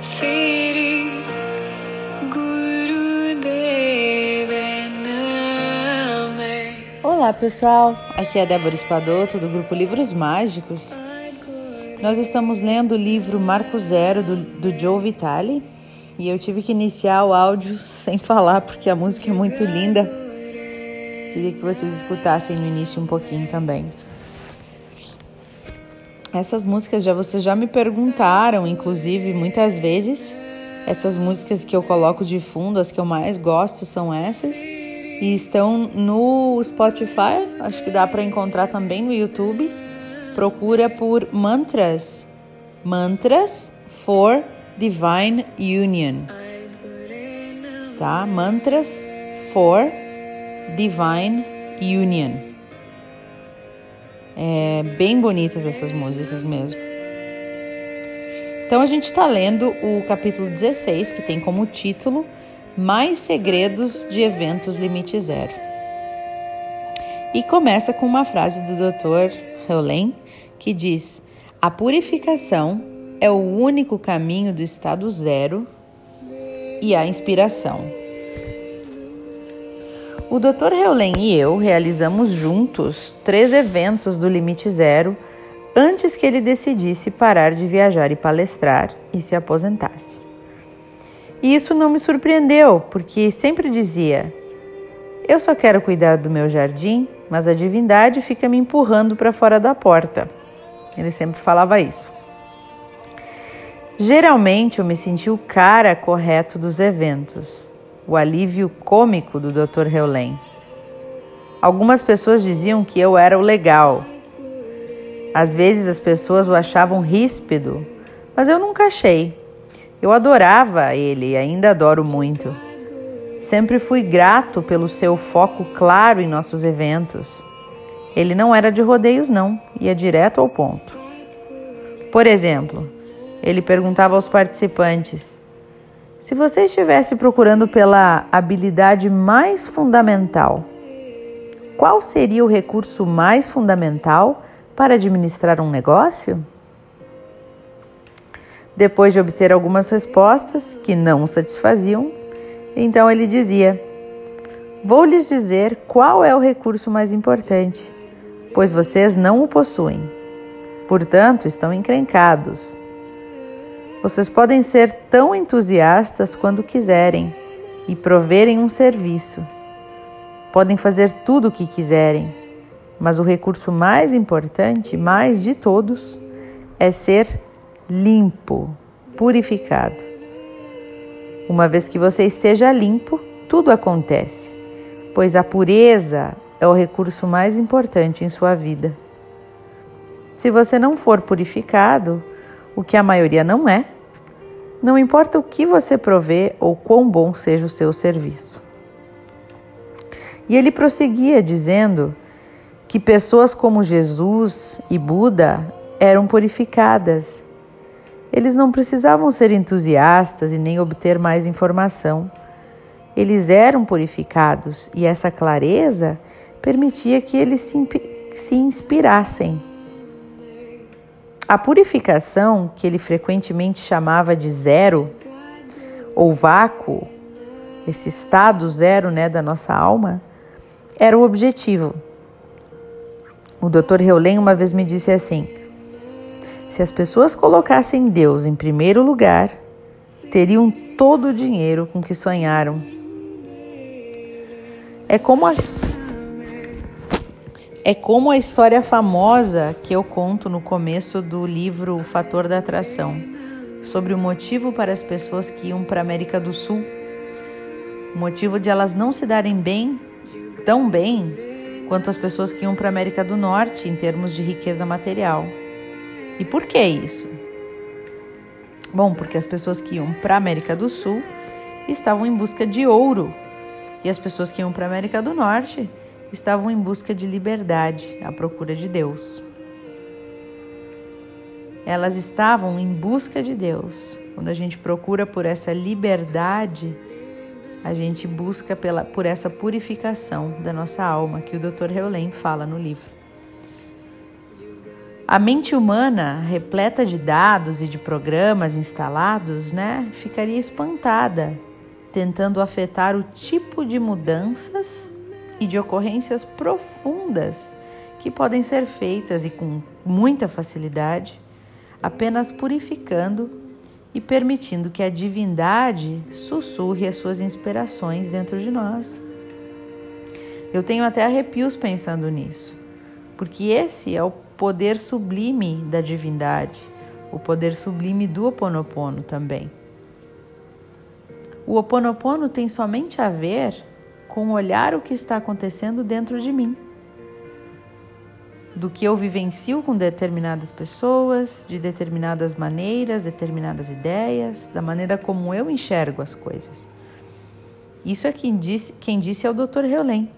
Siri Guru Olá pessoal, aqui é Débora Espadoto do grupo Livros Mágicos. Nós estamos lendo o livro Marco Zero do, do Joe Vitale e eu tive que iniciar o áudio sem falar porque a música é muito linda. Queria que vocês escutassem no início um pouquinho também. Essas músicas já vocês já me perguntaram, inclusive muitas vezes. Essas músicas que eu coloco de fundo, as que eu mais gosto são essas e estão no Spotify. Acho que dá para encontrar também no YouTube. Procura por mantras, mantras for divine union, tá? Mantras for divine union. É bem bonitas essas músicas mesmo. Então a gente está lendo o capítulo 16, que tem como título Mais Segredos de Eventos Limite Zero. E começa com uma frase do Dr. Heulen que diz: A purificação é o único caminho do estado zero e a inspiração. O Dr. Heulen e eu realizamos juntos três eventos do Limite Zero antes que ele decidisse parar de viajar e palestrar e se aposentasse. E isso não me surpreendeu, porque sempre dizia: Eu só quero cuidar do meu jardim, mas a divindade fica me empurrando para fora da porta. Ele sempre falava isso. Geralmente eu me senti o cara correto dos eventos, o alívio cômico do Dr. Heulen. Algumas pessoas diziam que eu era o legal. Às vezes as pessoas o achavam ríspido, mas eu nunca achei. Eu adorava ele e ainda adoro muito. Sempre fui grato pelo seu foco claro em nossos eventos. Ele não era de rodeios, não, ia direto ao ponto. Por exemplo, ele perguntava aos participantes: se você estivesse procurando pela habilidade mais fundamental, qual seria o recurso mais fundamental para administrar um negócio? Depois de obter algumas respostas que não o satisfaziam, então ele dizia: Vou lhes dizer qual é o recurso mais importante, pois vocês não o possuem. Portanto, estão encrencados. Vocês podem ser tão entusiastas quando quiserem e proverem um serviço. Podem fazer tudo o que quiserem, mas o recurso mais importante, mais de todos, é ser limpo, purificado. Uma vez que você esteja limpo, tudo acontece, pois a pureza é o recurso mais importante em sua vida. Se você não for purificado, o que a maioria não é, não importa o que você provê ou quão bom seja o seu serviço. E ele prosseguia dizendo que pessoas como Jesus e Buda eram purificadas. Eles não precisavam ser entusiastas e nem obter mais informação. Eles eram purificados e essa clareza permitia que eles se, se inspirassem. A purificação, que ele frequentemente chamava de zero ou vácuo, esse estado zero né, da nossa alma, era o objetivo. O Dr. Heulen uma vez me disse assim: se as pessoas colocassem Deus em primeiro lugar, teriam todo o dinheiro com que sonharam. É como as é como a história famosa que eu conto no começo do livro O Fator da Atração, sobre o motivo para as pessoas que iam para a América do Sul, o motivo de elas não se darem bem, tão bem, quanto as pessoas que iam para a América do Norte em termos de riqueza material. E por que isso? Bom, porque as pessoas que iam para a América do Sul estavam em busca de ouro e as pessoas que iam para a América do Norte estavam em busca de liberdade, à procura de Deus. Elas estavam em busca de Deus. Quando a gente procura por essa liberdade, a gente busca pela, por essa purificação da nossa alma, que o Dr. Heulen fala no livro. A mente humana, repleta de dados e de programas instalados, né, ficaria espantada, tentando afetar o tipo de mudanças e de ocorrências profundas que podem ser feitas e com muita facilidade, apenas purificando e permitindo que a divindade sussurre as suas inspirações dentro de nós. Eu tenho até arrepios pensando nisso, porque esse é o poder sublime da divindade, o poder sublime do Oponopono também. O Oponopono tem somente a ver com olhar o que está acontecendo dentro de mim do que eu vivencio com determinadas pessoas, de determinadas maneiras, determinadas ideias, da maneira como eu enxergo as coisas. Isso é quem disse, quem disse é o Dr. Heulen.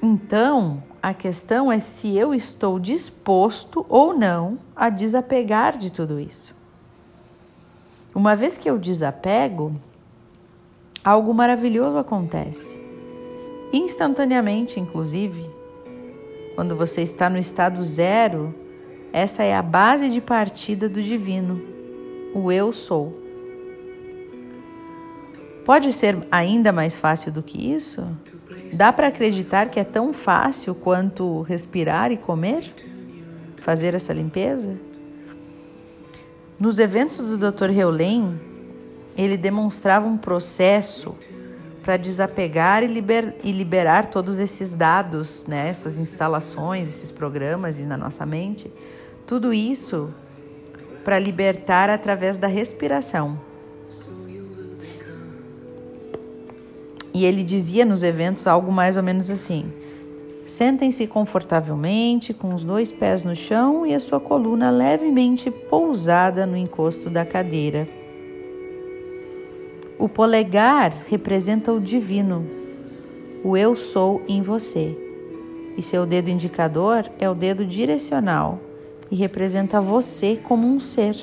Então, a questão é se eu estou disposto ou não a desapegar de tudo isso. Uma vez que eu desapego, algo maravilhoso acontece. Instantaneamente, inclusive, quando você está no estado zero, essa é a base de partida do divino, o eu sou. Pode ser ainda mais fácil do que isso? Dá para acreditar que é tão fácil quanto respirar e comer? Fazer essa limpeza? Nos eventos do Dr. Heulen, ele demonstrava um processo para desapegar e, liber, e, liberar todos esses dados, né, essas instalações, esses programas e na nossa mente, tudo isso para libertar através da respiração. E ele dizia nos eventos algo mais ou menos assim: sentem-se confortavelmente com os dois pés no chão e a sua coluna levemente pousada no encosto da cadeira. O polegar representa o divino, o eu sou em você. E seu dedo indicador é o dedo direcional e representa você como um ser.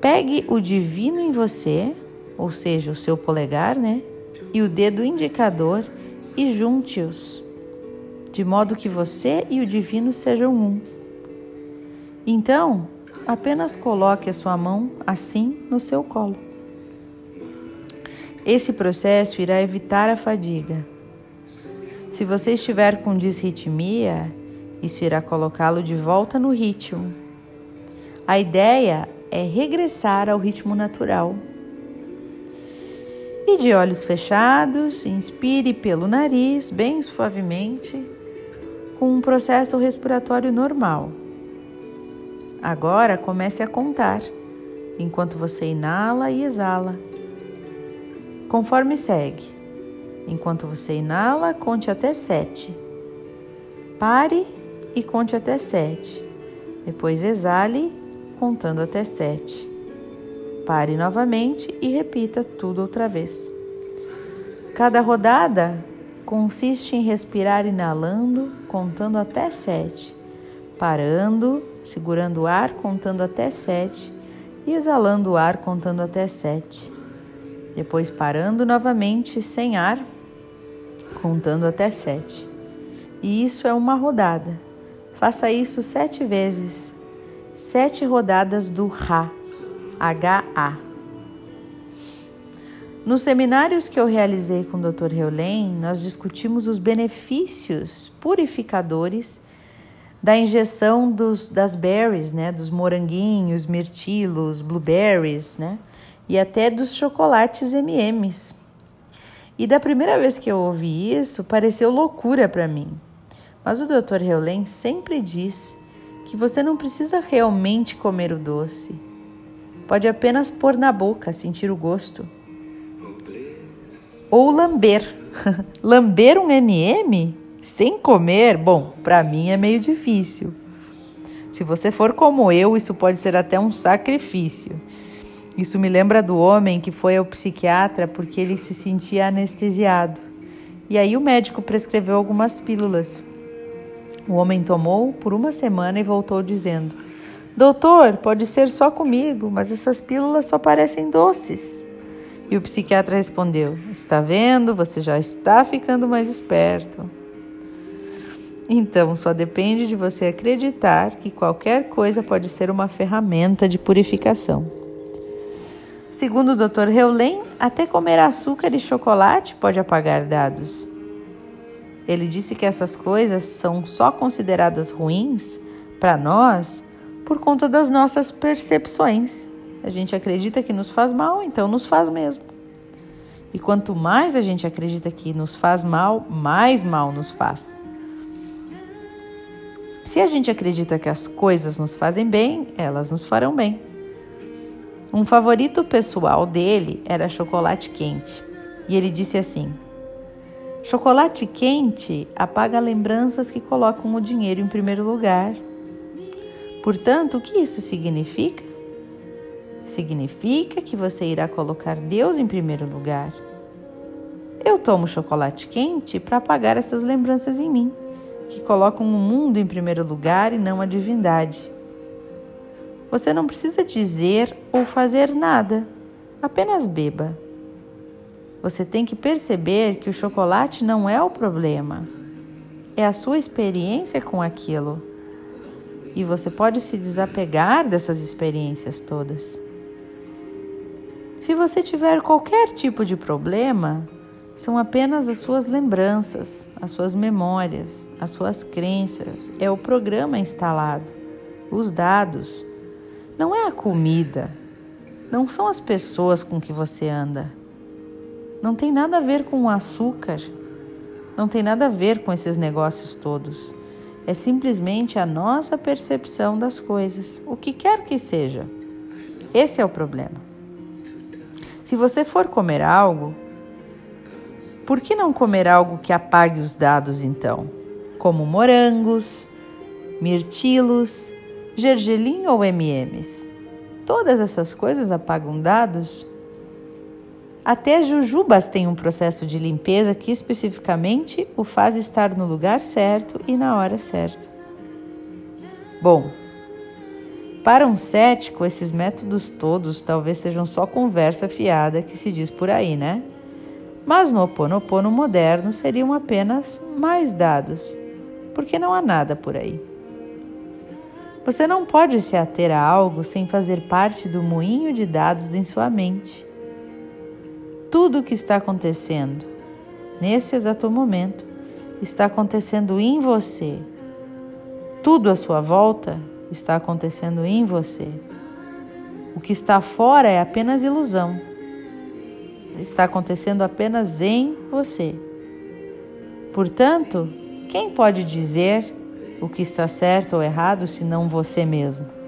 Pegue o divino em você, ou seja, o seu polegar, né? E o dedo indicador e junte-os, de modo que você e o divino sejam um. Então, apenas coloque a sua mão assim no seu colo. Esse processo irá evitar a fadiga. Se você estiver com disritmia, isso irá colocá-lo de volta no ritmo. A ideia é regressar ao ritmo natural. E de olhos fechados, inspire pelo nariz, bem suavemente, com um processo respiratório normal. Agora comece a contar, enquanto você inala e exala. Conforme segue. Enquanto você inala, conte até sete. Pare e conte até sete. Depois exale, contando até sete. Pare novamente e repita tudo outra vez. Cada rodada consiste em respirar inalando, contando até sete, parando, segurando o ar, contando até sete e exalando o ar, contando até sete depois parando novamente sem ar, contando até sete. E isso é uma rodada. Faça isso sete vezes. Sete rodadas do Ra, H-A. Nos seminários que eu realizei com o Dr. Heulen, nós discutimos os benefícios purificadores da injeção dos, das berries, né, dos moranguinhos, mirtilos, blueberries, né, e até dos chocolates M&M's. E da primeira vez que eu ouvi isso, pareceu loucura para mim. Mas o Dr. Heulen sempre diz que você não precisa realmente comer o doce. Pode apenas pôr na boca, sentir o gosto. Ou lamber. lamber um M&M sem comer, bom, para mim é meio difícil. Se você for como eu, isso pode ser até um sacrifício. Isso me lembra do homem que foi ao psiquiatra porque ele se sentia anestesiado. E aí o médico prescreveu algumas pílulas. O homem tomou por uma semana e voltou dizendo: Doutor, pode ser só comigo, mas essas pílulas só parecem doces. E o psiquiatra respondeu: Está vendo? Você já está ficando mais esperto. Então, só depende de você acreditar que qualquer coisa pode ser uma ferramenta de purificação. Segundo o Dr. Heulen, até comer açúcar e chocolate pode apagar dados. Ele disse que essas coisas são só consideradas ruins para nós por conta das nossas percepções. A gente acredita que nos faz mal, então nos faz mesmo. E quanto mais a gente acredita que nos faz mal, mais mal nos faz. Se a gente acredita que as coisas nos fazem bem, elas nos farão bem. Um favorito pessoal dele era chocolate quente. E ele disse assim: Chocolate quente apaga lembranças que colocam o dinheiro em primeiro lugar. Portanto, o que isso significa? Significa que você irá colocar Deus em primeiro lugar. Eu tomo chocolate quente para apagar essas lembranças em mim que colocam o mundo em primeiro lugar e não a divindade. Você não precisa dizer ou fazer nada, apenas beba. Você tem que perceber que o chocolate não é o problema, é a sua experiência com aquilo. E você pode se desapegar dessas experiências todas. Se você tiver qualquer tipo de problema, são apenas as suas lembranças, as suas memórias, as suas crenças, é o programa instalado, os dados. Não é a comida, não são as pessoas com que você anda. Não tem nada a ver com o açúcar, não tem nada a ver com esses negócios todos. É simplesmente a nossa percepção das coisas, o que quer que seja. Esse é o problema. Se você for comer algo, por que não comer algo que apague os dados então? Como morangos, mirtilos, gergelim ou MMs? Todas essas coisas apagam dados? Até jujubas têm um processo de limpeza que especificamente o faz estar no lugar certo e na hora certa. Bom, para um cético, esses métodos todos talvez sejam só conversa fiada que se diz por aí, né? Mas no Oponopono moderno seriam apenas mais dados, porque não há nada por aí. Você não pode se ater a algo sem fazer parte do moinho de dados em sua mente. Tudo o que está acontecendo nesse exato momento está acontecendo em você. Tudo à sua volta está acontecendo em você. O que está fora é apenas ilusão está acontecendo apenas em você. Portanto, quem pode dizer o que está certo ou errado se não você mesmo?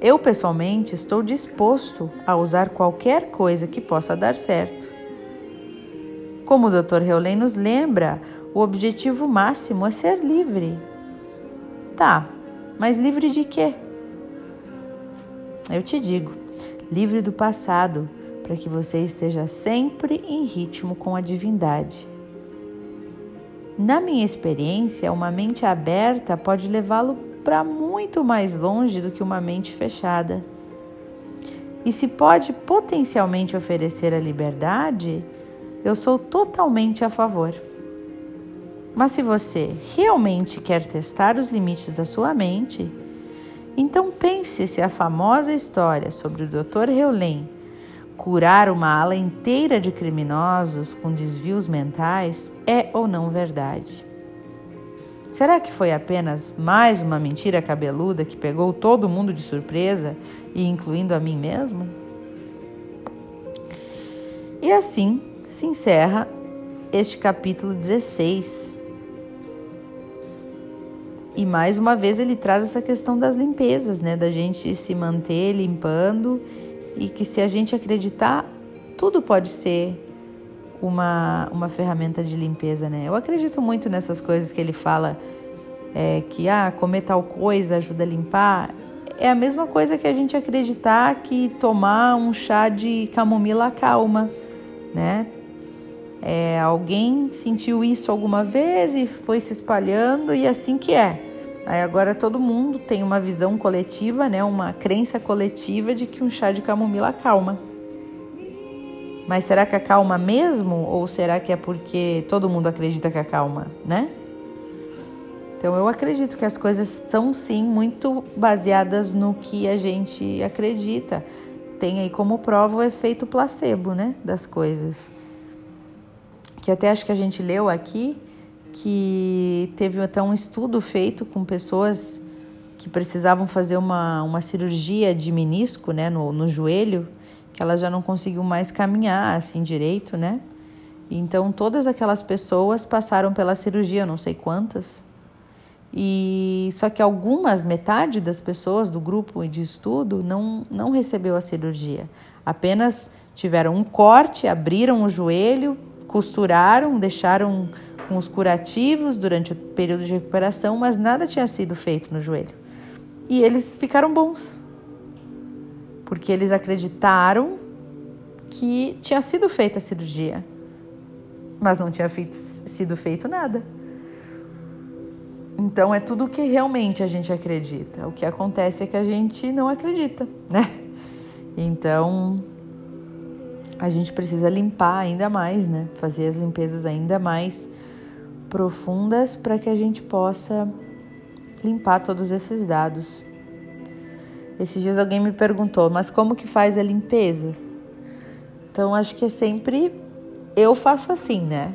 Eu, pessoalmente, estou disposto a usar qualquer coisa que possa dar certo. Como o Dr. Heulen nos lembra, o objetivo máximo é ser livre. Tá, mas livre de quê? Eu te digo, livre do passado, para que você esteja sempre em ritmo com a divindade. Na minha experiência, uma mente aberta pode levá-lo para muito mais longe do que uma mente fechada. E se pode potencialmente oferecer a liberdade, eu sou totalmente a favor. Mas se você realmente quer testar os limites da sua mente, então pense se a famosa história sobre o Dr. Heulen curar uma ala inteira de criminosos com desvios mentais é ou não verdade? Será que foi apenas mais uma mentira cabeluda que pegou todo mundo de surpresa e incluindo a mim mesmo? E assim se encerra este capítulo 16. E mais uma vez ele traz essa questão das limpezas, né? Da gente se manter limpando e que se a gente acreditar, tudo pode ser uma, uma ferramenta de limpeza, né? Eu acredito muito nessas coisas que ele fala, é, que ah, comer tal coisa ajuda a limpar. É a mesma coisa que a gente acreditar que tomar um chá de camomila calma, né? É, alguém sentiu isso alguma vez e foi se espalhando e assim que é. Aí agora todo mundo tem uma visão coletiva, né, uma crença coletiva de que um chá de camomila acalma. Mas será que acalma mesmo ou será que é porque todo mundo acredita que acalma, né? Então eu acredito que as coisas são sim muito baseadas no que a gente acredita. Tem aí como prova o efeito placebo, né, das coisas. Que até acho que a gente leu aqui que teve até um estudo feito com pessoas que precisavam fazer uma, uma cirurgia de menisco, né, no, no joelho, elas já não conseguiam mais caminhar assim direito, né? Então todas aquelas pessoas passaram pela cirurgia, não sei quantas, e só que algumas, metade das pessoas do grupo de estudo não, não recebeu a cirurgia. Apenas tiveram um corte, abriram o joelho, costuraram, deixaram com os curativos durante o período de recuperação, mas nada tinha sido feito no joelho. E eles ficaram bons. Porque eles acreditaram que tinha sido feita a cirurgia, mas não tinha feito, sido feito nada. Então é tudo o que realmente a gente acredita. O que acontece é que a gente não acredita, né? Então a gente precisa limpar ainda mais, né? Fazer as limpezas ainda mais profundas para que a gente possa limpar todos esses dados. Esses dias alguém me perguntou, mas como que faz a limpeza? Então acho que é sempre eu faço assim, né?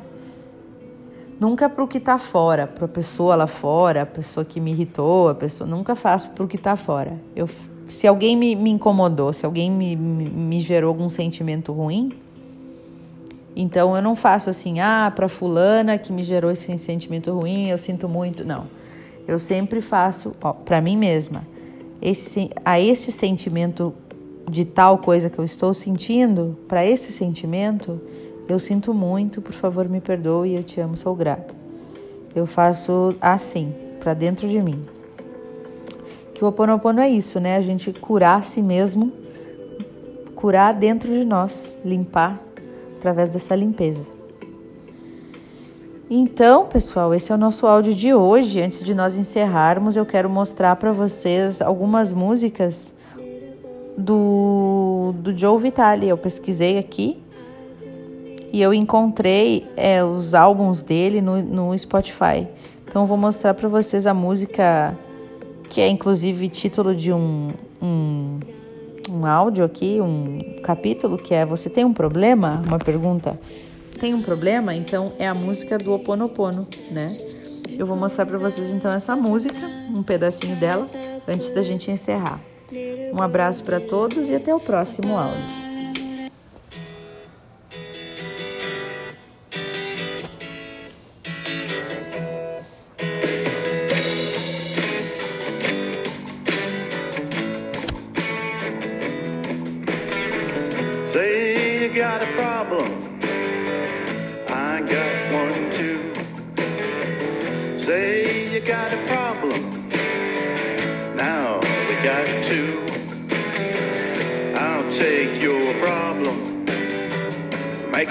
Nunca para o que está fora, para a pessoa lá fora, a pessoa que me irritou, a pessoa. Nunca faço para o que está fora. Eu, se alguém me, me incomodou, se alguém me, me, me gerou algum sentimento ruim, então eu não faço assim, ah, para fulana que me gerou esse sentimento ruim, eu sinto muito. Não. Eu sempre faço, para mim mesma, esse, a este sentimento de tal coisa que eu estou sentindo, para esse sentimento, eu sinto muito, por favor, me perdoe, eu te amo, sou grato. Eu faço assim, para dentro de mim. Que o Oponopono é isso, né? A gente curar a si mesmo, curar dentro de nós, limpar através dessa limpeza. Então, pessoal, esse é o nosso áudio de hoje. Antes de nós encerrarmos, eu quero mostrar para vocês algumas músicas do, do Joe Vitale. Eu pesquisei aqui e eu encontrei é, os álbuns dele no, no Spotify. Então vou mostrar para vocês a música que é inclusive título de um, um, um áudio aqui, um capítulo que é Você tem um problema? Uma pergunta. Tem um problema? Então é a música do Oponopono, né? Eu vou mostrar para vocês então essa música, um pedacinho dela, antes da gente encerrar. Um abraço para todos e até o próximo áudio. got a problem.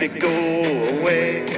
to go away.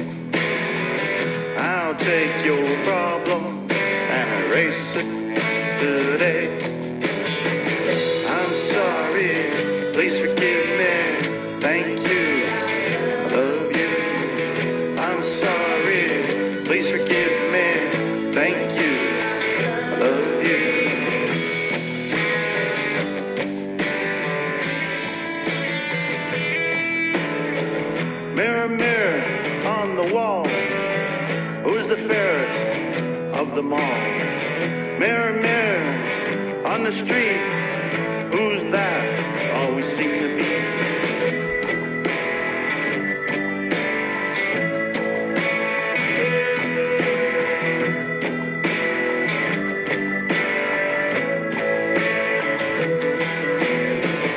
The street. Who's that?